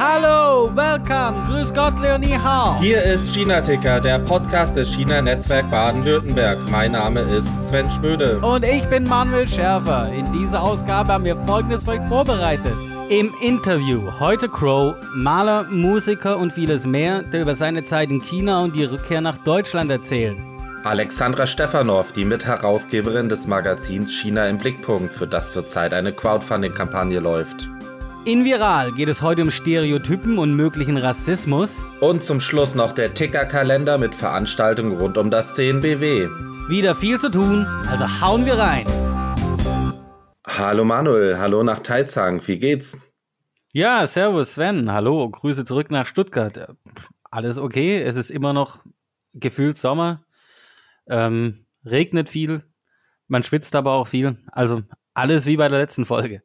Hallo, welcome, grüß Gott, Leonie Hao. Hier ist China-Ticker, der Podcast des China-Netzwerk Baden-Württemberg. Mein Name ist Sven Schmöde. Und ich bin Manuel Schärfer. In dieser Ausgabe haben wir Folgendes für euch vorbereitet. Im Interview heute Crow, Maler, Musiker und vieles mehr, der über seine Zeit in China und die Rückkehr nach Deutschland erzählt. Alexandra Stefanow, die Mitherausgeberin des Magazins China im Blickpunkt, für das zurzeit eine Crowdfunding-Kampagne läuft. In Viral geht es heute um Stereotypen und möglichen Rassismus. Und zum Schluss noch der Ticker-Kalender mit Veranstaltungen rund um das CNBW. Wieder viel zu tun, also hauen wir rein. Hallo Manuel, hallo nach Taizang, wie geht's? Ja, servus Sven, hallo, Grüße zurück nach Stuttgart. Alles okay, es ist immer noch gefühlt Sommer, ähm, regnet viel, man schwitzt aber auch viel, also alles wie bei der letzten Folge.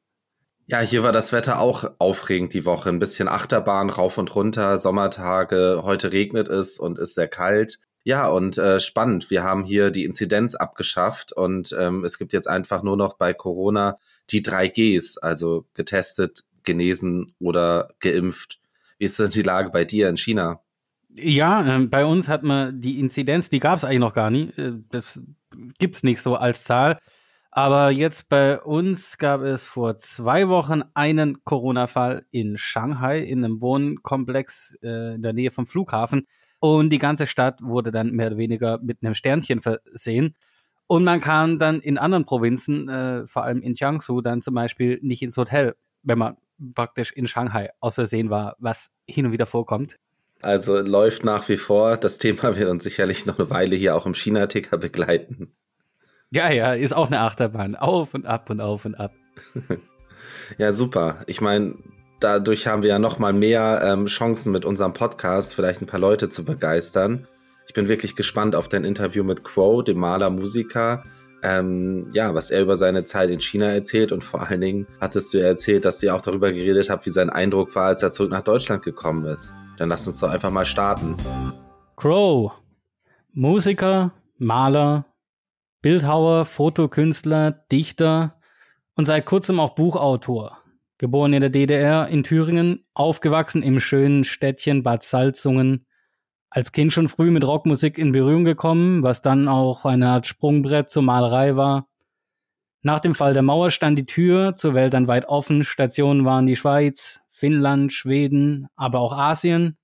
Ja, hier war das Wetter auch aufregend die Woche. Ein bisschen Achterbahn rauf und runter, Sommertage. Heute regnet es und ist sehr kalt. Ja, und äh, spannend. Wir haben hier die Inzidenz abgeschafft und ähm, es gibt jetzt einfach nur noch bei Corona die drei Gs, also getestet, genesen oder geimpft. Wie ist denn die Lage bei dir in China? Ja, äh, bei uns hat man die Inzidenz, die gab es eigentlich noch gar nie. Äh, das gibt's nicht so als Zahl. Aber jetzt bei uns gab es vor zwei Wochen einen Corona-Fall in Shanghai, in einem Wohnkomplex äh, in der Nähe vom Flughafen. Und die ganze Stadt wurde dann mehr oder weniger mit einem Sternchen versehen. Und man kann dann in anderen Provinzen, äh, vor allem in Jiangsu, dann zum Beispiel nicht ins Hotel, wenn man praktisch in Shanghai aus Versehen war, was hin und wieder vorkommt. Also läuft nach wie vor. Das Thema wird uns sicherlich noch eine Weile hier auch im China-Ticker begleiten. Ja, ja, ist auch eine Achterbahn. Auf und ab und auf und ab. ja, super. Ich meine, dadurch haben wir ja noch mal mehr ähm, Chancen mit unserem Podcast, vielleicht ein paar Leute zu begeistern. Ich bin wirklich gespannt auf dein Interview mit Quo, dem Maler, Musiker. Ähm, ja, was er über seine Zeit in China erzählt und vor allen Dingen hattest du ja erzählt, dass ihr auch darüber geredet habt, wie sein Eindruck war, als er zurück nach Deutschland gekommen ist. Dann lass uns doch einfach mal starten. Crow, Musiker, Maler, Bildhauer, Fotokünstler, Dichter und seit kurzem auch Buchautor. Geboren in der DDR in Thüringen, aufgewachsen im schönen Städtchen Bad Salzungen. Als Kind schon früh mit Rockmusik in Berührung gekommen, was dann auch eine Art Sprungbrett zur Malerei war. Nach dem Fall der Mauer stand die Tür zur Welt dann weit offen. Stationen waren die Schweiz, Finnland, Schweden, aber auch Asien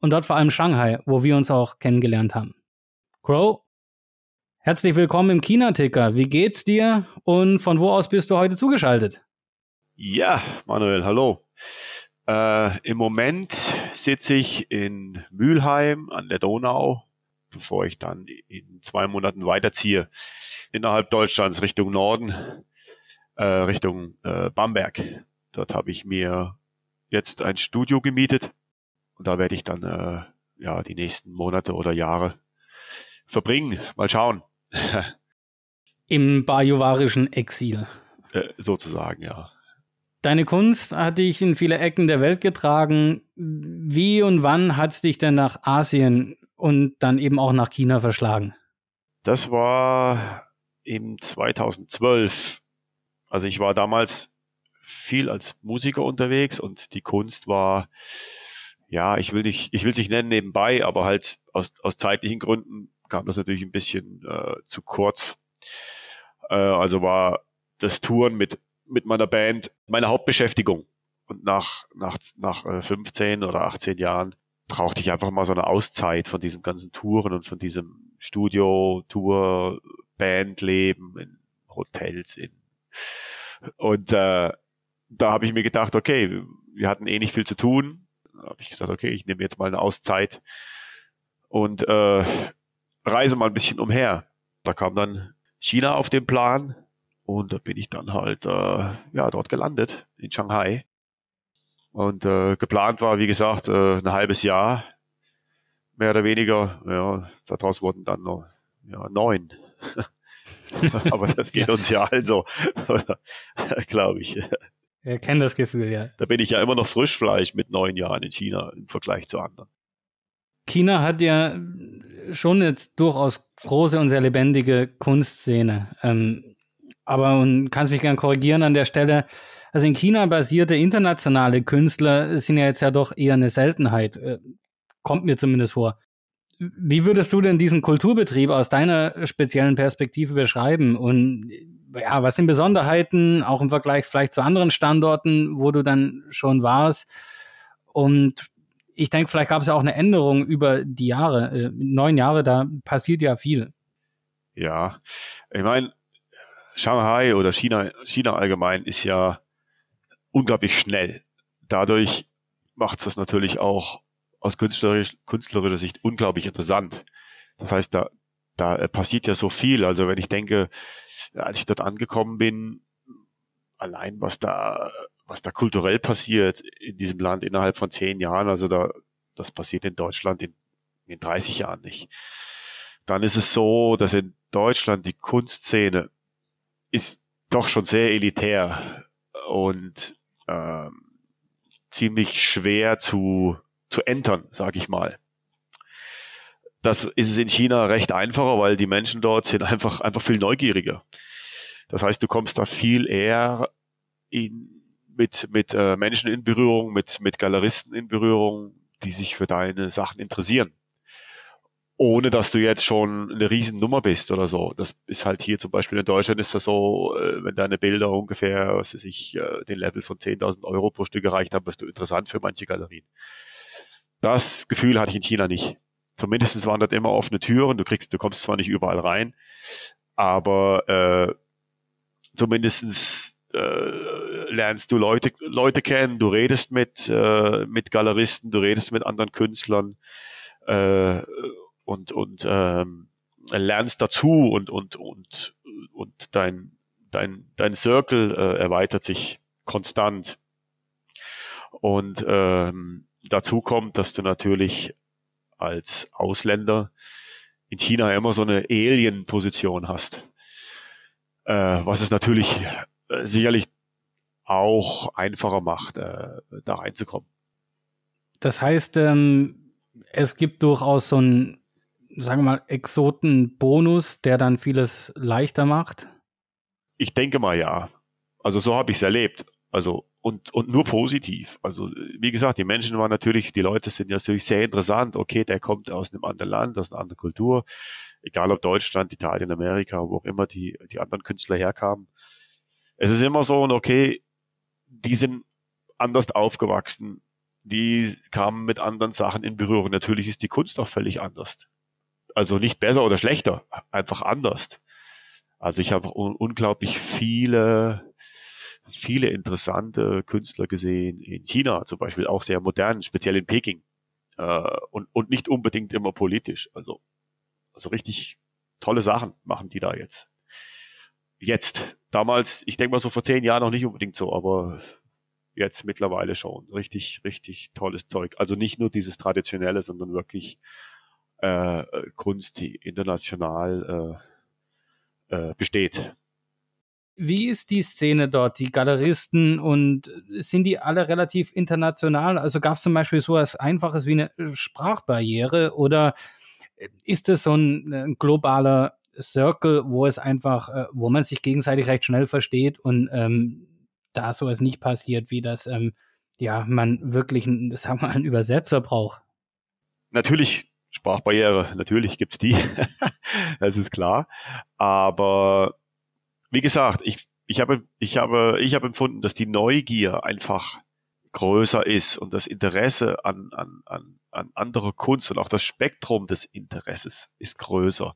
und dort vor allem Shanghai, wo wir uns auch kennengelernt haben. Crow Herzlich willkommen im China-Ticker. Wie geht's dir und von wo aus bist du heute zugeschaltet? Ja, Manuel, hallo. Äh, Im Moment sitze ich in Mülheim an der Donau, bevor ich dann in zwei Monaten weiterziehe innerhalb Deutschlands Richtung Norden, äh, Richtung äh, Bamberg. Dort habe ich mir jetzt ein Studio gemietet und da werde ich dann äh, ja die nächsten Monate oder Jahre verbringen. Mal schauen. Im bajuwarischen Exil. Äh, sozusagen, ja. Deine Kunst hat dich in viele Ecken der Welt getragen. Wie und wann hat es dich denn nach Asien und dann eben auch nach China verschlagen? Das war im 2012. Also ich war damals viel als Musiker unterwegs und die Kunst war, ja, ich will nicht, ich will es nicht nennen nebenbei, aber halt aus, aus zeitlichen Gründen kam das natürlich ein bisschen äh, zu kurz. Äh, also war das Touren mit, mit meiner Band meine Hauptbeschäftigung. Und nach, nach, nach äh, 15 oder 18 Jahren brauchte ich einfach mal so eine Auszeit von diesem ganzen Touren und von diesem Studio, Tour, Bandleben in Hotels in und äh, da habe ich mir gedacht, okay, wir hatten eh nicht viel zu tun. Da habe ich gesagt, okay, ich nehme jetzt mal eine Auszeit und äh, reise mal ein bisschen umher. Da kam dann China auf den Plan und da bin ich dann halt äh, ja dort gelandet in Shanghai. Und äh, geplant war, wie gesagt, äh, ein halbes Jahr, mehr oder weniger. Ja, daraus wurden dann noch ja, neun. Aber das geht uns ja also, glaube ich. Er kennt das Gefühl, ja. Da bin ich ja immer noch Frischfleisch mit neun Jahren in China im Vergleich zu anderen. China hat ja schon eine durchaus große und sehr lebendige Kunstszene. Ähm, aber und kannst mich gern korrigieren an der Stelle. Also in China basierte internationale Künstler sind ja jetzt ja doch eher eine Seltenheit. Äh, kommt mir zumindest vor. Wie würdest du denn diesen Kulturbetrieb aus deiner speziellen Perspektive beschreiben? Und ja, was sind Besonderheiten, auch im Vergleich vielleicht zu anderen Standorten, wo du dann schon warst? Und ich denke, vielleicht gab es ja auch eine Änderung über die Jahre, äh, neun Jahre, da passiert ja viel. Ja, ich meine, Shanghai oder China, China allgemein ist ja unglaublich schnell. Dadurch macht es das natürlich auch aus künstlerisch, künstlerischer Sicht unglaublich interessant. Das heißt, da, da passiert ja so viel. Also wenn ich denke, als ich dort angekommen bin, allein was da, was da kulturell passiert in diesem Land innerhalb von zehn Jahren, also da, das passiert in Deutschland in, in 30 Jahren nicht. Dann ist es so, dass in Deutschland die Kunstszene ist doch schon sehr elitär und ähm, ziemlich schwer zu, zu entern, sag ich mal. Das ist es in China recht einfacher, weil die Menschen dort sind einfach, einfach viel neugieriger. Das heißt, du kommst da viel eher in, mit, mit äh, Menschen in Berührung, mit, mit Galeristen in Berührung, die sich für deine Sachen interessieren ohne dass du jetzt schon eine riesen Nummer bist oder so. Das ist halt hier zum Beispiel in Deutschland ist das so, äh, wenn deine Bilder ungefähr, was weiß ich, äh, den Level von 10.000 Euro pro Stück erreicht haben, bist du interessant für manche Galerien. Das Gefühl hatte ich in China nicht. Zumindest waren dort immer offene Türen. Du kriegst, du kommst zwar nicht überall rein, aber äh, zumindestens äh, lernst du Leute, Leute kennen, du redest mit, äh, mit Galeristen, du redest mit anderen Künstlern. Äh, und, und ähm, lernst dazu und, und, und, und dein, dein, dein Circle äh, erweitert sich konstant. Und ähm, dazu kommt, dass du natürlich als Ausländer in China immer so eine Alien-Position hast. Äh, was es natürlich äh, sicherlich auch einfacher macht, äh, da reinzukommen. Das heißt, ähm, es gibt durchaus so ein sagen wir mal, Exoten-Bonus, der dann vieles leichter macht? Ich denke mal ja. Also so habe ich es erlebt. Also und, und nur positiv. Also wie gesagt, die Menschen waren natürlich, die Leute sind natürlich sehr interessant. Okay, der kommt aus einem anderen Land, aus einer anderen Kultur. Egal ob Deutschland, Italien, Amerika, wo auch immer die, die anderen Künstler herkamen. Es ist immer so, okay, die sind anders aufgewachsen. Die kamen mit anderen Sachen in Berührung. Natürlich ist die Kunst auch völlig anders. Also nicht besser oder schlechter, einfach anders. Also ich habe un unglaublich viele, viele interessante Künstler gesehen in China, zum Beispiel auch sehr modern, speziell in Peking. Äh, und, und nicht unbedingt immer politisch. Also, also richtig tolle Sachen machen die da jetzt. Jetzt. Damals, ich denke mal so vor zehn Jahren noch nicht unbedingt so, aber jetzt mittlerweile schon. Richtig, richtig tolles Zeug. Also nicht nur dieses Traditionelle, sondern wirklich äh, Kunst, die international äh, äh, besteht. Wie ist die Szene dort, die Galeristen und sind die alle relativ international? Also gab es zum Beispiel so etwas Einfaches wie eine Sprachbarriere oder ist es so ein, ein globaler Circle, wo es einfach, äh, wo man sich gegenseitig recht schnell versteht und ähm, da sowas nicht passiert, wie das ähm, ja man wirklich, sagen wir einen Übersetzer braucht? Natürlich Sprachbarriere, natürlich gibt's die, das ist klar. Aber wie gesagt, ich, ich, habe, ich, habe, ich habe empfunden, dass die Neugier einfach größer ist und das Interesse an, an, an, an anderer Kunst und auch das Spektrum des Interesses ist größer.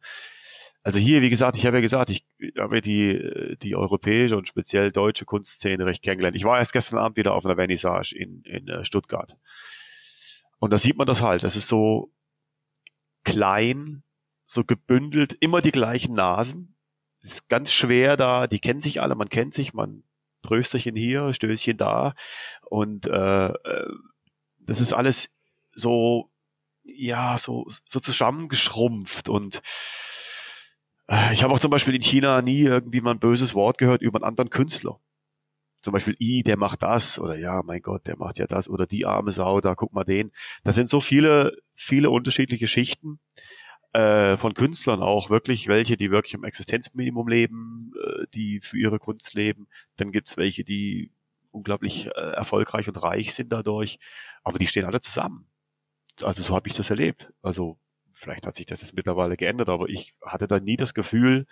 Also hier, wie gesagt, ich habe ja gesagt, ich habe die, die europäische und speziell deutsche Kunstszene recht kennengelernt. Ich war erst gestern Abend wieder auf einer Vernissage in, in äh, Stuttgart. Und da sieht man das halt. Das ist so, klein, so gebündelt, immer die gleichen Nasen. Es ist ganz schwer da, die kennen sich alle, man kennt sich, man Trösterchen hier, Stößchen da. Und äh, äh, das ist alles so, ja, so, so zusammengeschrumpft. Und äh, ich habe auch zum Beispiel in China nie irgendwie mal ein böses Wort gehört über einen anderen Künstler zum Beispiel, i, der macht das oder ja, mein Gott, der macht ja das oder die arme Sau, da guck mal den. Das sind so viele, viele unterschiedliche Schichten äh, von Künstlern auch wirklich, welche, die wirklich im Existenzminimum leben, äh, die für ihre Kunst leben. Dann gibt's welche, die unglaublich äh, erfolgreich und reich sind dadurch, aber die stehen alle zusammen. Also so habe ich das erlebt. Also vielleicht hat sich das jetzt mittlerweile geändert, aber ich hatte da nie das Gefühl,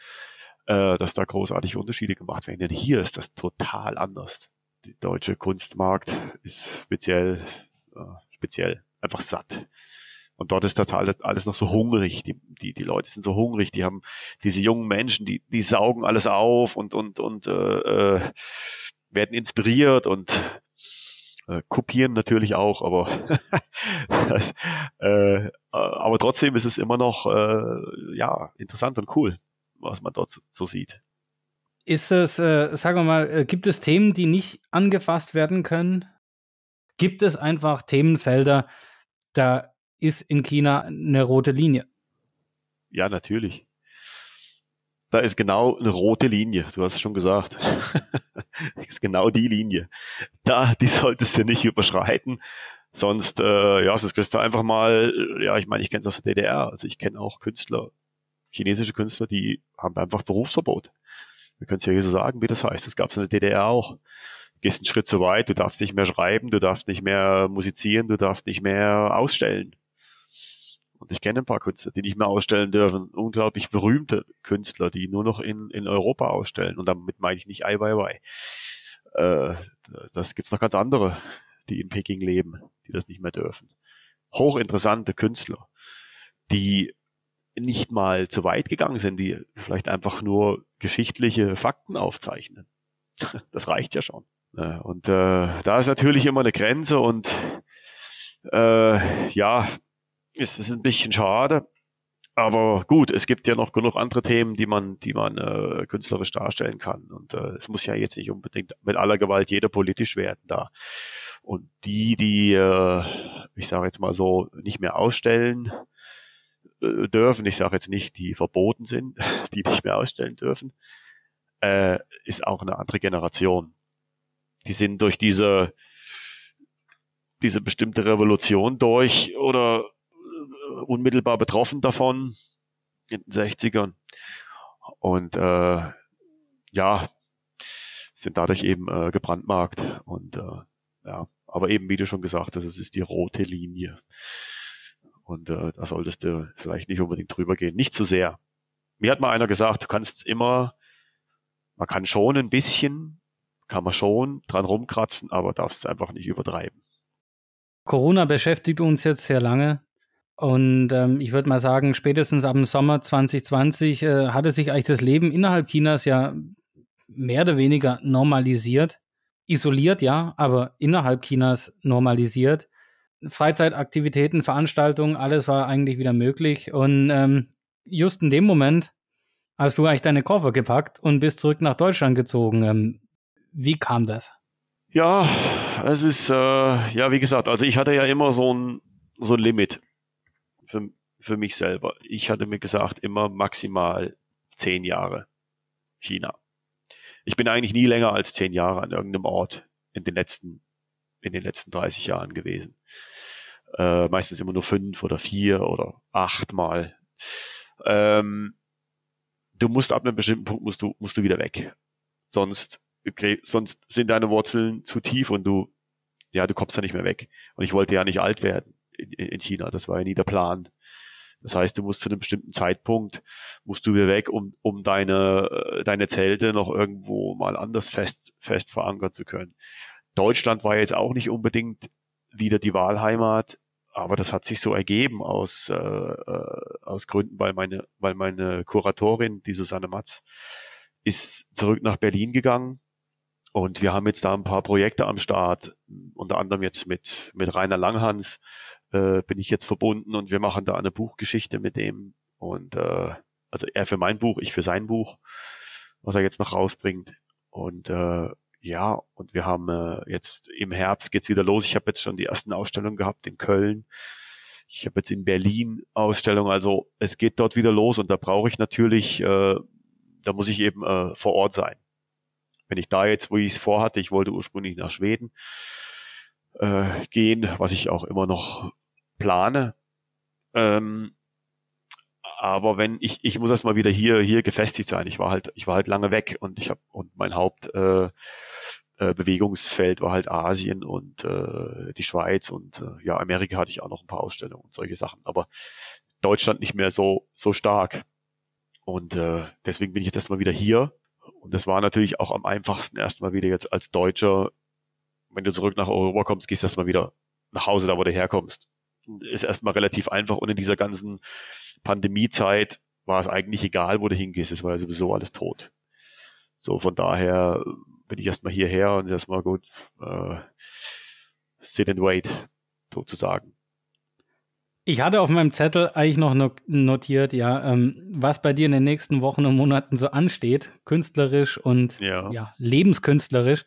äh, dass da großartige Unterschiede gemacht werden. Denn hier ist das total anders. Der deutsche Kunstmarkt ist speziell, äh, speziell einfach satt. Und dort ist total alles noch so hungrig. Die, die, die Leute sind so hungrig. Die haben diese jungen Menschen, die, die saugen alles auf und, und, und äh, äh, werden inspiriert und äh, kopieren natürlich auch, aber das, äh, aber trotzdem ist es immer noch äh, ja interessant und cool, was man dort so, so sieht. Ist es, äh, sagen wir mal, äh, gibt es Themen, die nicht angefasst werden können? Gibt es einfach Themenfelder, da ist in China eine rote Linie. Ja, natürlich. Da ist genau eine rote Linie. Du hast es schon gesagt. ist genau die Linie. Da, die solltest du nicht überschreiten. Sonst, äh, ja, sonst kriegst du einfach mal, ja, ich meine, ich kenne es aus der DDR. Also ich kenne auch Künstler, chinesische Künstler, die haben einfach Berufsverbot. Wir können es ja hier so sagen, wie das heißt. Das gab es in der DDR auch gehst einen Schritt zu weit, du darfst nicht mehr schreiben, du darfst nicht mehr musizieren, du darfst nicht mehr ausstellen. Und ich kenne ein paar Künstler, die nicht mehr ausstellen dürfen. Unglaublich berühmte Künstler, die nur noch in, in Europa ausstellen. Und damit meine ich nicht Ai Weiwei. Äh, das gibt's noch ganz andere, die in Peking leben, die das nicht mehr dürfen. Hochinteressante Künstler, die nicht mal zu weit gegangen sind, die vielleicht einfach nur geschichtliche Fakten aufzeichnen. Das reicht ja schon. Und äh, da ist natürlich immer eine Grenze und äh, ja, es ist ein bisschen schade. Aber gut, es gibt ja noch genug andere Themen, die man, die man äh, künstlerisch darstellen kann. Und äh, es muss ja jetzt nicht unbedingt mit aller Gewalt jeder politisch werden da. Und die, die, äh, ich sage jetzt mal so, nicht mehr ausstellen äh, dürfen, ich sage jetzt nicht, die verboten sind, die nicht mehr ausstellen dürfen, äh, ist auch eine andere Generation. Die sind durch diese, diese bestimmte Revolution durch oder unmittelbar betroffen davon in den 60ern. Und äh, ja, sind dadurch eben äh, gebrandmarkt. Und äh, ja, aber eben, wie du schon gesagt hast, es ist die rote Linie. Und äh, da solltest du vielleicht nicht unbedingt drüber gehen. Nicht zu sehr. Mir hat mal einer gesagt, du kannst immer, man kann schon ein bisschen, kann man schon dran rumkratzen, aber darfst es einfach nicht übertreiben. Corona beschäftigt uns jetzt sehr lange. Und ähm, ich würde mal sagen, spätestens ab dem Sommer 2020 äh, hatte sich eigentlich das Leben innerhalb Chinas ja mehr oder weniger normalisiert. Isoliert, ja, aber innerhalb Chinas normalisiert. Freizeitaktivitäten, Veranstaltungen, alles war eigentlich wieder möglich. Und ähm, just in dem Moment hast du eigentlich deine Koffer gepackt und bist zurück nach Deutschland gezogen. Ähm, wie kam das? Ja, es ist, äh, ja, wie gesagt, also ich hatte ja immer so ein, so ein Limit für, für mich selber. Ich hatte mir gesagt, immer maximal zehn Jahre China. Ich bin eigentlich nie länger als zehn Jahre an irgendeinem Ort in den letzten, in den letzten 30 Jahren gewesen. Äh, meistens immer nur fünf oder vier oder acht Mal. Ähm, du musst ab einem bestimmten Punkt musst du, musst du wieder weg. Sonst, okay, sonst sind deine Wurzeln zu tief und du, ja, du kommst da nicht mehr weg. Und ich wollte ja nicht alt werden in, in China. Das war ja nie der Plan. Das heißt, du musst zu einem bestimmten Zeitpunkt, musst du wieder weg, um, um deine, äh, deine Zelte noch irgendwo mal anders fest, fest verankern zu können. Deutschland war jetzt auch nicht unbedingt wieder die Wahlheimat, aber das hat sich so ergeben aus, äh, äh aus Gründen, weil meine, weil meine Kuratorin, die Susanne Matz, ist zurück nach Berlin gegangen und wir haben jetzt da ein paar Projekte am Start, unter anderem jetzt mit, mit Rainer Langhans, äh, bin ich jetzt verbunden und wir machen da eine Buchgeschichte mit dem. Und äh, also er für mein Buch, ich für sein Buch, was er jetzt noch rausbringt. Und äh, ja, und wir haben äh, jetzt im Herbst geht's wieder los. Ich habe jetzt schon die ersten Ausstellungen gehabt in Köln. Ich habe jetzt in Berlin Ausstellungen. Also es geht dort wieder los und da brauche ich natürlich, äh, da muss ich eben äh, vor Ort sein. Wenn ich da jetzt, wo ich es vorhatte, ich wollte ursprünglich nach Schweden äh, gehen, was ich auch immer noch plane. Ähm, aber wenn ich, ich muss erstmal wieder hier, hier gefestigt sein. Ich war halt, ich war halt lange weg und ich habe und mein Haupt, äh, äh, Bewegungsfeld war halt Asien und äh, die Schweiz und äh, ja, Amerika hatte ich auch noch ein paar Ausstellungen und solche Sachen, aber Deutschland nicht mehr so, so stark. Und äh, deswegen bin ich jetzt erstmal wieder hier. Und das war natürlich auch am einfachsten erstmal wieder jetzt als Deutscher, wenn du zurück nach Europa kommst, gehst du erstmal wieder nach Hause, da wo du herkommst. Ist erstmal relativ einfach und in dieser ganzen Pandemiezeit war es eigentlich egal, wo du hingehst, es war ja sowieso alles tot. So, von daher bin ich erstmal hierher und erstmal gut, äh, sit and wait, sozusagen. Ich hatte auf meinem Zettel eigentlich noch notiert, ja, ähm, was bei dir in den nächsten Wochen und Monaten so ansteht, künstlerisch und ja. ja lebenskünstlerisch.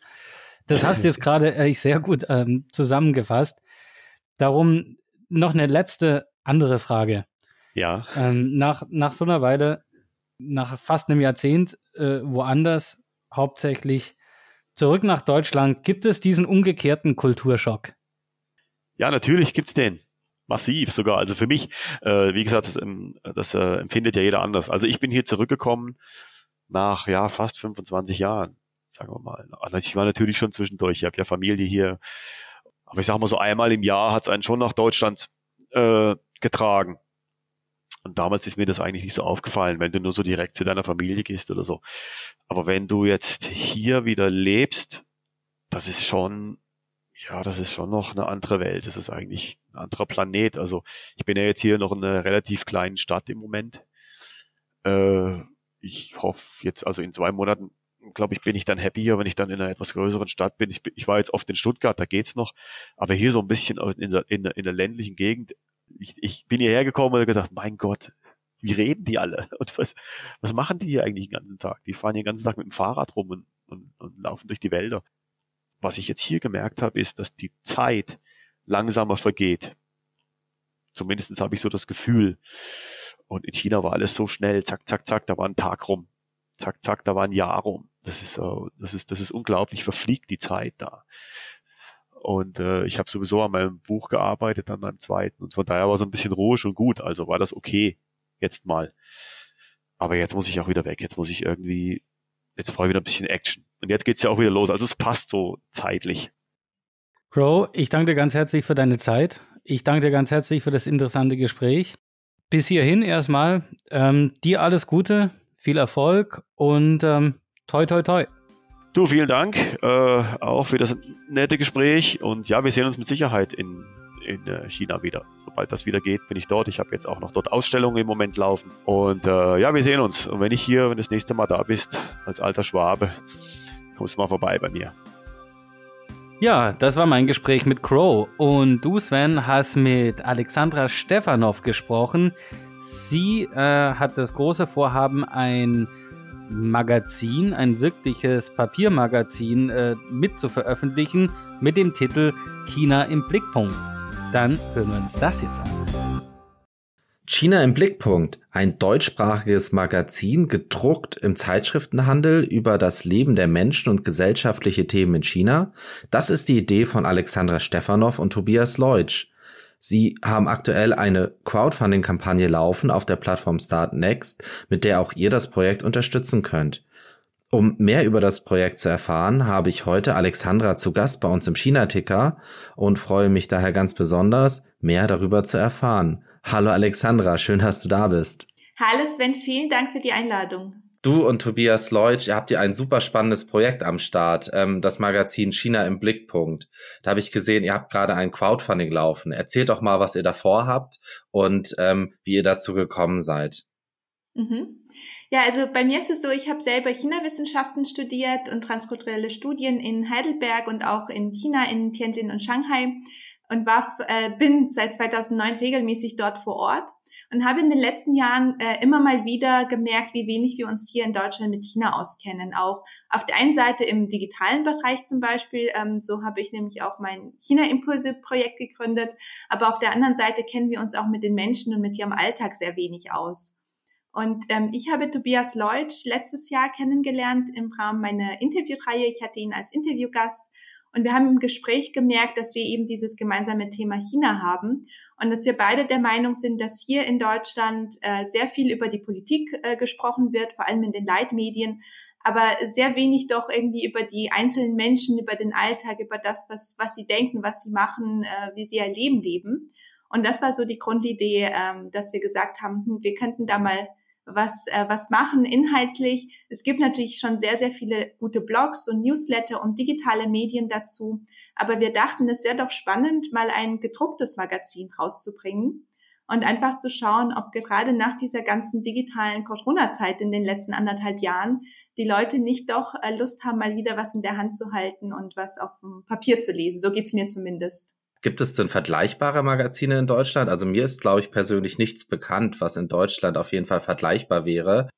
Das hast du jetzt gerade äh, sehr gut ähm, zusammengefasst. Darum noch eine letzte andere Frage. Ja. Ähm, nach, nach so einer Weile, nach fast einem Jahrzehnt äh, woanders, hauptsächlich zurück nach Deutschland, gibt es diesen umgekehrten Kulturschock? Ja, natürlich gibt es den. Massiv sogar. Also für mich, äh, wie gesagt, das, ähm, das äh, empfindet ja jeder anders. Also ich bin hier zurückgekommen nach ja fast 25 Jahren, sagen wir mal. Also ich war natürlich schon zwischendurch. Ich habe ja Familie hier. Aber ich sage mal so einmal im Jahr hat es einen schon nach Deutschland äh, getragen. Und damals ist mir das eigentlich nicht so aufgefallen, wenn du nur so direkt zu deiner Familie gehst oder so. Aber wenn du jetzt hier wieder lebst, das ist schon, ja, das ist schon noch eine andere Welt. Das ist eigentlich ein anderer Planet. Also ich bin ja jetzt hier noch in einer relativ kleinen Stadt im Moment. Äh, ich hoffe jetzt, also in zwei Monaten, glaube ich, bin ich dann happier, wenn ich dann in einer etwas größeren Stadt bin. Ich, ich war jetzt oft in Stuttgart, da geht's noch. Aber hier so ein bisschen in der, in der, in der ländlichen Gegend, ich, ich bin hierher gekommen und gesagt, mein Gott, wie reden die alle? Und was, was machen die hier eigentlich den ganzen Tag? Die fahren den ganzen Tag mit dem Fahrrad rum und, und, und laufen durch die Wälder. Was ich jetzt hier gemerkt habe, ist, dass die Zeit langsamer vergeht. Zumindest habe ich so das Gefühl. Und in China war alles so schnell, zack, zack, zack, da war ein Tag rum. Zack, zack, da war ein Jahr rum. Das ist, so, das ist, das ist unglaublich, verfliegt die Zeit da. Und äh, ich habe sowieso an meinem Buch gearbeitet, an meinem zweiten. Und von daher war so ein bisschen ruhig und gut. Also war das okay, jetzt mal. Aber jetzt muss ich auch wieder weg. Jetzt muss ich irgendwie, jetzt brauche ich wieder ein bisschen Action. Und jetzt geht's ja auch wieder los. Also es passt so zeitlich. Crow, ich danke dir ganz herzlich für deine Zeit. Ich danke dir ganz herzlich für das interessante Gespräch. Bis hierhin erstmal. Ähm, dir alles Gute, viel Erfolg und ähm, toi toi toi. Du, vielen Dank äh, auch für das nette Gespräch und ja, wir sehen uns mit Sicherheit in, in äh, China wieder. Sobald das wieder geht, bin ich dort. Ich habe jetzt auch noch dort Ausstellungen im Moment laufen und äh, ja, wir sehen uns. Und wenn ich hier, wenn du das nächste Mal da bist, als alter Schwabe, kommst du mal vorbei bei mir. Ja, das war mein Gespräch mit Crow. Und du, Sven, hast mit Alexandra Stefanov gesprochen. Sie äh, hat das große Vorhaben, ein Magazin, ein wirkliches Papiermagazin äh, mit zu veröffentlichen mit dem Titel China im Blickpunkt. Dann hören wir uns das jetzt an. China im Blickpunkt, ein deutschsprachiges Magazin, gedruckt im Zeitschriftenhandel über das Leben der Menschen und gesellschaftliche Themen in China. Das ist die Idee von Alexandra Stefanov und Tobias Leutsch. Sie haben aktuell eine Crowdfunding-Kampagne laufen auf der Plattform Start Next, mit der auch ihr das Projekt unterstützen könnt. Um mehr über das Projekt zu erfahren, habe ich heute Alexandra zu Gast bei uns im China-Ticker und freue mich daher ganz besonders, mehr darüber zu erfahren. Hallo Alexandra, schön, dass du da bist. Hallo Sven, vielen Dank für die Einladung. Du und Tobias Leutsch, ihr habt ja ein super spannendes Projekt am Start, ähm, das Magazin China im Blickpunkt. Da habe ich gesehen, ihr habt gerade ein Crowdfunding laufen. Erzählt doch mal, was ihr davor habt und ähm, wie ihr dazu gekommen seid. Mhm. Ja, also bei mir ist es so, ich habe selber China-Wissenschaften studiert und transkulturelle Studien in Heidelberg und auch in China, in Tianjin und Shanghai und war, äh, bin seit 2009 regelmäßig dort vor Ort und habe in den letzten Jahren äh, immer mal wieder gemerkt, wie wenig wir uns hier in Deutschland mit China auskennen. Auch auf der einen Seite im digitalen Bereich zum Beispiel, ähm, so habe ich nämlich auch mein China-Impulse-Projekt gegründet, aber auf der anderen Seite kennen wir uns auch mit den Menschen und mit ihrem Alltag sehr wenig aus. Und ähm, ich habe Tobias Leutsch letztes Jahr kennengelernt im Rahmen meiner Interviewreihe. Ich hatte ihn als Interviewgast und wir haben im Gespräch gemerkt, dass wir eben dieses gemeinsame Thema China haben und dass wir beide der Meinung sind, dass hier in Deutschland äh, sehr viel über die Politik äh, gesprochen wird, vor allem in den Leitmedien, aber sehr wenig doch irgendwie über die einzelnen Menschen, über den Alltag, über das, was, was sie denken, was sie machen, äh, wie sie ihr Leben leben. Und das war so die Grundidee, ähm, dass wir gesagt haben, hm, wir könnten da mal was, äh, was machen inhaltlich. Es gibt natürlich schon sehr, sehr viele gute Blogs und Newsletter und digitale Medien dazu. Aber wir dachten, es wäre doch spannend, mal ein gedrucktes Magazin rauszubringen und einfach zu schauen, ob gerade nach dieser ganzen digitalen Corona-Zeit in den letzten anderthalb Jahren die Leute nicht doch äh, Lust haben, mal wieder was in der Hand zu halten und was auf dem Papier zu lesen. So geht's mir zumindest. Gibt es denn vergleichbare Magazine in Deutschland? Also mir ist, glaube ich, persönlich nichts bekannt, was in Deutschland auf jeden Fall vergleichbar wäre.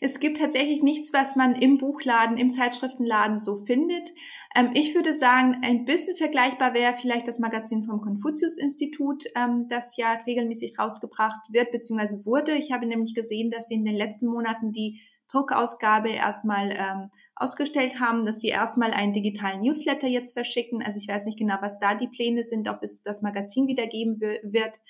Es gibt tatsächlich nichts, was man im Buchladen, im Zeitschriftenladen so findet. Ähm, ich würde sagen, ein bisschen vergleichbar wäre vielleicht das Magazin vom Konfuzius-Institut, ähm, das ja regelmäßig rausgebracht wird bzw. wurde. Ich habe nämlich gesehen, dass sie in den letzten Monaten die Druckausgabe erstmal ähm, ausgestellt haben, dass sie erstmal einen digitalen Newsletter jetzt verschicken. Also ich weiß nicht genau, was da die Pläne sind, ob es das Magazin wiedergeben wird.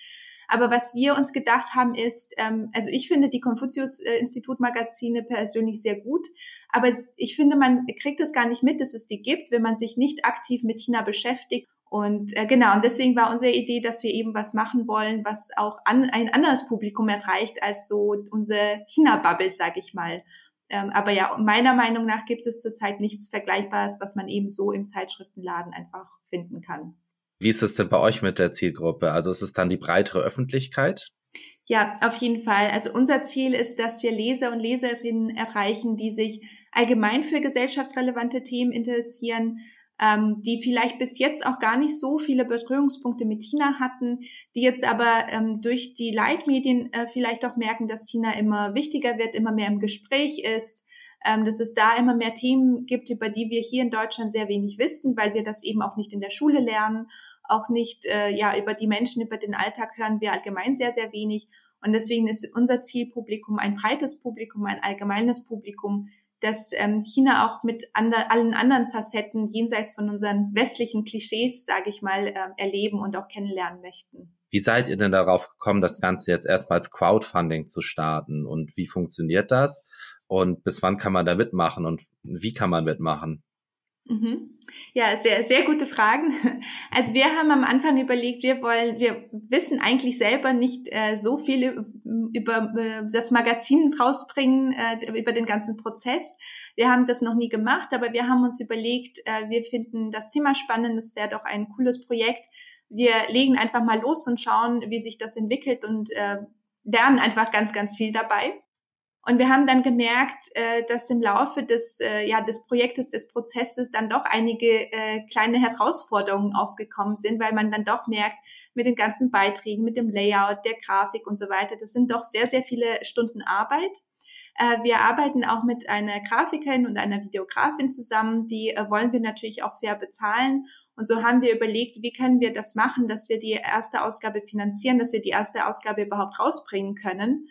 Aber was wir uns gedacht haben, ist, ähm, also ich finde die Konfuzius-Institut-Magazine persönlich sehr gut, aber ich finde, man kriegt es gar nicht mit, dass es die gibt, wenn man sich nicht aktiv mit China beschäftigt. Und äh, genau, und deswegen war unsere Idee, dass wir eben was machen wollen, was auch an, ein anderes Publikum erreicht als so unsere China-Bubble, sag ich mal. Ähm, aber ja, meiner Meinung nach gibt es zurzeit nichts Vergleichbares, was man eben so im Zeitschriftenladen einfach finden kann. Wie ist es denn bei euch mit der Zielgruppe? Also ist es dann die breitere Öffentlichkeit? Ja, auf jeden Fall. Also unser Ziel ist, dass wir Leser und Leserinnen erreichen, die sich allgemein für gesellschaftsrelevante Themen interessieren, ähm, die vielleicht bis jetzt auch gar nicht so viele Berührungspunkte mit China hatten, die jetzt aber ähm, durch die Live-Medien äh, vielleicht auch merken, dass China immer wichtiger wird, immer mehr im Gespräch ist, ähm, dass es da immer mehr Themen gibt, über die wir hier in Deutschland sehr wenig wissen, weil wir das eben auch nicht in der Schule lernen, auch nicht äh, ja über die Menschen, über den Alltag hören wir allgemein sehr, sehr wenig. Und deswegen ist unser Zielpublikum ein breites Publikum, ein allgemeines Publikum, dass ähm, China auch mit ander, allen anderen Facetten jenseits von unseren westlichen Klischees, sage ich mal, äh, erleben und auch kennenlernen möchten. Wie seid ihr denn darauf gekommen, das Ganze jetzt erstmals Crowdfunding zu starten und wie funktioniert das? Und bis wann kann man da mitmachen und wie kann man mitmachen? Mhm. Ja, sehr, sehr gute Fragen. Also wir haben am Anfang überlegt, wir wollen, wir wissen eigentlich selber nicht äh, so viel über äh, das Magazin rausbringen, äh, über den ganzen Prozess. Wir haben das noch nie gemacht, aber wir haben uns überlegt, äh, wir finden das Thema spannend, es wäre doch ein cooles Projekt. Wir legen einfach mal los und schauen, wie sich das entwickelt und äh, lernen einfach ganz, ganz viel dabei. Und wir haben dann gemerkt, äh, dass im Laufe des, äh, ja, des Projektes, des Prozesses dann doch einige äh, kleine Herausforderungen aufgekommen sind, weil man dann doch merkt, mit den ganzen Beiträgen, mit dem Layout, der Grafik und so weiter, das sind doch sehr, sehr viele Stunden Arbeit. Äh, wir arbeiten auch mit einer Grafikerin und einer Videografin zusammen, die äh, wollen wir natürlich auch fair bezahlen. Und so haben wir überlegt, wie können wir das machen, dass wir die erste Ausgabe finanzieren, dass wir die erste Ausgabe überhaupt rausbringen können.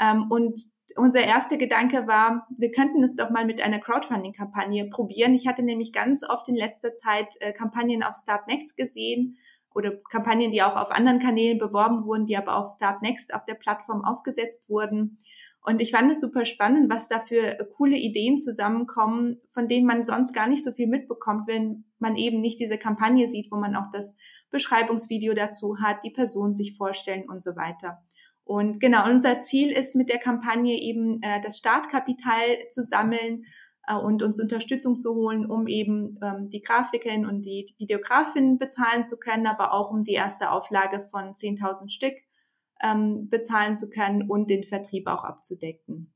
Ähm, und unser erster Gedanke war, wir könnten es doch mal mit einer Crowdfunding-Kampagne probieren. Ich hatte nämlich ganz oft in letzter Zeit äh, Kampagnen auf Startnext gesehen oder Kampagnen, die auch auf anderen Kanälen beworben wurden, die aber auf Startnext auf der Plattform aufgesetzt wurden. Und ich fand es super spannend, was da für coole Ideen zusammenkommen, von denen man sonst gar nicht so viel mitbekommt, wenn man eben nicht diese Kampagne sieht, wo man auch das Beschreibungsvideo dazu hat, die Person sich vorstellen und so weiter. Und genau, unser Ziel ist mit der Kampagne eben äh, das Startkapital zu sammeln äh, und uns Unterstützung zu holen, um eben ähm, die Grafiken und die Videografin bezahlen zu können, aber auch um die erste Auflage von 10.000 Stück ähm, bezahlen zu können und den Vertrieb auch abzudecken.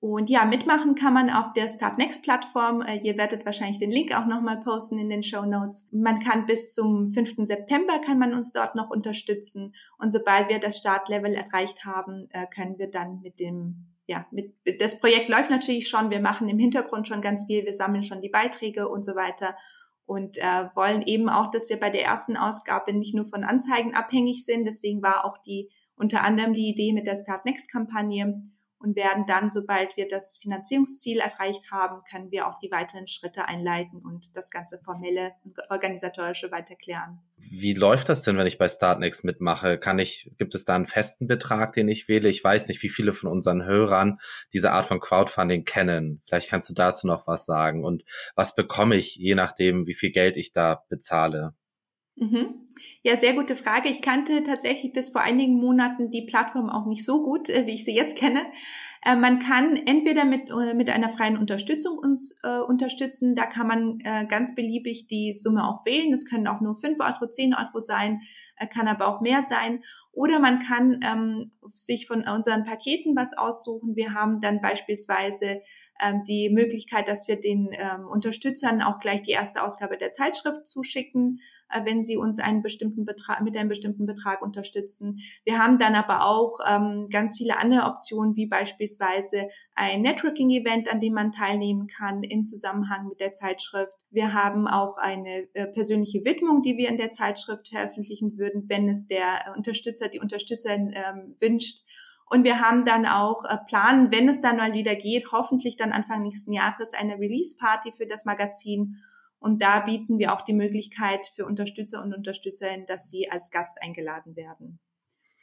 Und ja, mitmachen kann man auf der Startnext-Plattform. Äh, ihr werdet wahrscheinlich den Link auch nochmal posten in den Show Notes. Man kann bis zum 5. September kann man uns dort noch unterstützen. Und sobald wir das Startlevel erreicht haben, äh, können wir dann mit dem, ja, mit, das Projekt läuft natürlich schon. Wir machen im Hintergrund schon ganz viel. Wir sammeln schon die Beiträge und so weiter. Und äh, wollen eben auch, dass wir bei der ersten Ausgabe nicht nur von Anzeigen abhängig sind. Deswegen war auch die, unter anderem die Idee mit der Start Next Kampagne und werden dann, sobald wir das Finanzierungsziel erreicht haben, können wir auch die weiteren Schritte einleiten und das ganze formelle und organisatorische weiter klären. Wie läuft das denn, wenn ich bei Startnext mitmache? Kann ich, gibt es da einen festen Betrag, den ich wähle? Ich weiß nicht, wie viele von unseren Hörern diese Art von Crowdfunding kennen. Vielleicht kannst du dazu noch was sagen. Und was bekomme ich, je nachdem, wie viel Geld ich da bezahle? Mhm. Ja, sehr gute Frage. Ich kannte tatsächlich bis vor einigen Monaten die Plattform auch nicht so gut, äh, wie ich sie jetzt kenne. Äh, man kann entweder mit, äh, mit einer freien Unterstützung uns äh, unterstützen. Da kann man äh, ganz beliebig die Summe auch wählen. Es können auch nur 5 Euro, 10 Euro sein, kann aber auch mehr sein. Oder man kann ähm, sich von unseren Paketen was aussuchen. Wir haben dann beispielsweise ähm, die Möglichkeit, dass wir den ähm, Unterstützern auch gleich die erste Ausgabe der Zeitschrift zuschicken, äh, wenn sie uns einen bestimmten Betrag, mit einem bestimmten Betrag unterstützen. Wir haben dann aber auch ähm, ganz viele andere Optionen, wie beispielsweise ein Networking-Event, an dem man teilnehmen kann in Zusammenhang mit der Zeitschrift. Wir haben auch eine äh, persönliche Widmung, die wir in der Zeitschrift veröffentlichen würden, wenn es der Unterstützer, die Unterstützerin ähm, wünscht. Und wir haben dann auch äh, planen, wenn es dann mal wieder geht, hoffentlich dann Anfang nächsten Jahres eine Release-Party für das Magazin. Und da bieten wir auch die Möglichkeit für Unterstützer und Unterstützerinnen, dass sie als Gast eingeladen werden.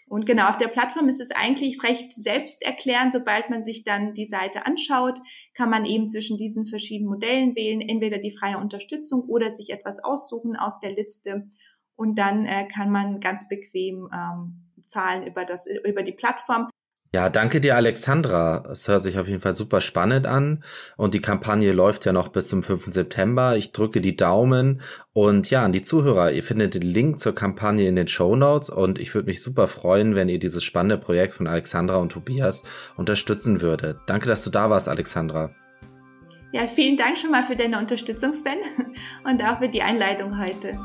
Und genau, auf der Plattform ist es eigentlich recht selbsterklärend. Sobald man sich dann die Seite anschaut, kann man eben zwischen diesen verschiedenen Modellen wählen, entweder die freie Unterstützung oder sich etwas aussuchen aus der Liste. Und dann äh, kann man ganz bequem ähm, zahlen über, das, über die Plattform. Ja, danke dir, Alexandra. Es hört sich auf jeden Fall super spannend an. Und die Kampagne läuft ja noch bis zum 5. September. Ich drücke die Daumen. Und ja, an die Zuhörer, ihr findet den Link zur Kampagne in den Show Notes. Und ich würde mich super freuen, wenn ihr dieses spannende Projekt von Alexandra und Tobias unterstützen würdet. Danke, dass du da warst, Alexandra. Ja, vielen Dank schon mal für deine Unterstützung, Sven. Und auch für die Einleitung heute.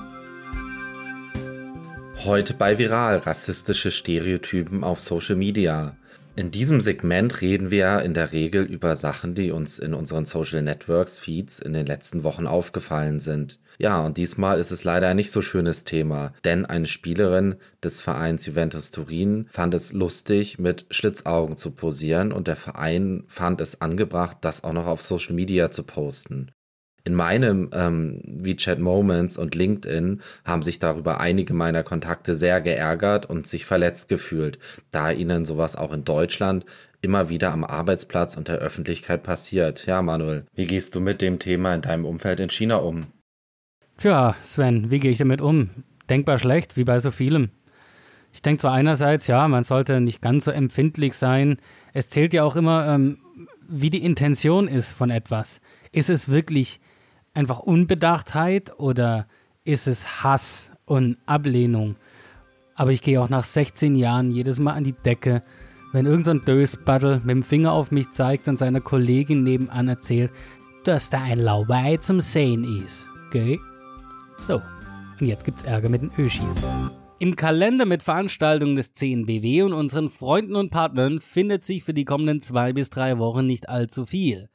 Heute bei Viral rassistische Stereotypen auf Social Media. In diesem Segment reden wir in der Regel über Sachen, die uns in unseren Social Networks Feeds in den letzten Wochen aufgefallen sind. Ja, und diesmal ist es leider ein nicht so schönes Thema, denn eine Spielerin des Vereins Juventus Turin fand es lustig, mit Schlitzaugen zu posieren und der Verein fand es angebracht, das auch noch auf Social Media zu posten. In meinem ähm, WeChat Moments und LinkedIn haben sich darüber einige meiner Kontakte sehr geärgert und sich verletzt gefühlt, da ihnen sowas auch in Deutschland immer wieder am Arbeitsplatz und der Öffentlichkeit passiert. Ja, Manuel, wie gehst du mit dem Thema in deinem Umfeld in China um? Tja, Sven, wie gehe ich damit um? Denkbar schlecht, wie bei so vielem. Ich denke zwar einerseits, ja, man sollte nicht ganz so empfindlich sein. Es zählt ja auch immer, ähm, wie die Intention ist von etwas. Ist es wirklich einfach Unbedachtheit oder ist es Hass und Ablehnung? Aber ich gehe auch nach 16 Jahren jedes Mal an die Decke, wenn irgendein so Dösbattel mit dem Finger auf mich zeigt und seiner Kollegin nebenan erzählt, dass da ein Lauwei zum Sehen ist. Gell? So, und jetzt gibt's Ärger mit den Öschis. Im Kalender mit Veranstaltungen des CNBW und unseren Freunden und Partnern findet sich für die kommenden zwei bis drei Wochen nicht allzu viel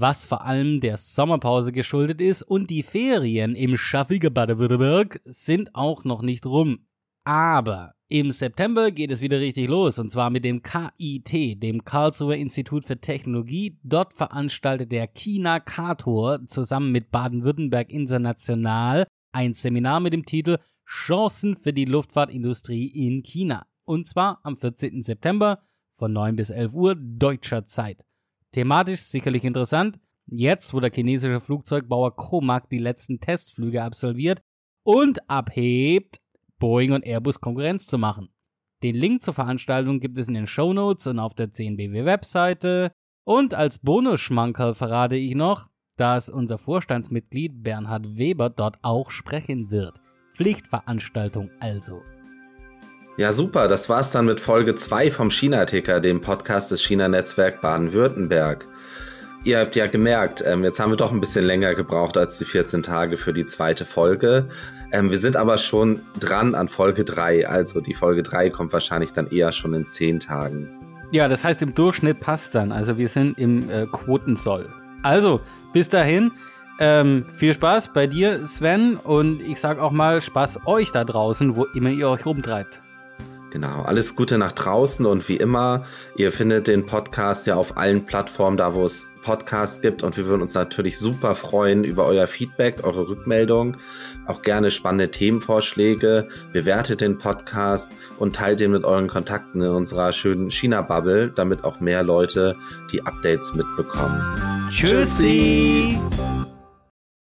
was vor allem der Sommerpause geschuldet ist und die Ferien im schaffigen Baden-Württemberg sind auch noch nicht rum. Aber im September geht es wieder richtig los und zwar mit dem KIT, dem Karlsruher Institut für Technologie. Dort veranstaltet der China Kator zusammen mit Baden-Württemberg International ein Seminar mit dem Titel Chancen für die Luftfahrtindustrie in China. Und zwar am 14. September von 9 bis 11 Uhr deutscher Zeit. Thematisch sicherlich interessant. Jetzt, wo der chinesische Flugzeugbauer Comac die letzten Testflüge absolviert und abhebt, Boeing und Airbus Konkurrenz zu machen. Den Link zur Veranstaltung gibt es in den Show Notes und auf der CNBW Webseite. Und als Bonusschmankerl verrate ich noch, dass unser Vorstandsmitglied Bernhard Weber dort auch sprechen wird. Pflichtveranstaltung also. Ja, super. Das war's dann mit Folge 2 vom China-Ticker, dem Podcast des China-Netzwerk Baden-Württemberg. Ihr habt ja gemerkt, ähm, jetzt haben wir doch ein bisschen länger gebraucht als die 14 Tage für die zweite Folge. Ähm, wir sind aber schon dran an Folge 3. Also die Folge 3 kommt wahrscheinlich dann eher schon in 10 Tagen. Ja, das heißt, im Durchschnitt passt dann. Also wir sind im äh, Quotensoll. Also, bis dahin. Ähm, viel Spaß bei dir, Sven. Und ich sag auch mal Spaß euch da draußen, wo immer ihr euch rumtreibt. Genau, alles Gute nach draußen und wie immer, ihr findet den Podcast ja auf allen Plattformen, da wo es Podcasts gibt und wir würden uns natürlich super freuen über euer Feedback, eure Rückmeldung, auch gerne spannende Themenvorschläge, bewertet den Podcast und teilt den mit euren Kontakten in unserer schönen China-Bubble, damit auch mehr Leute die Updates mitbekommen. Tschüssi.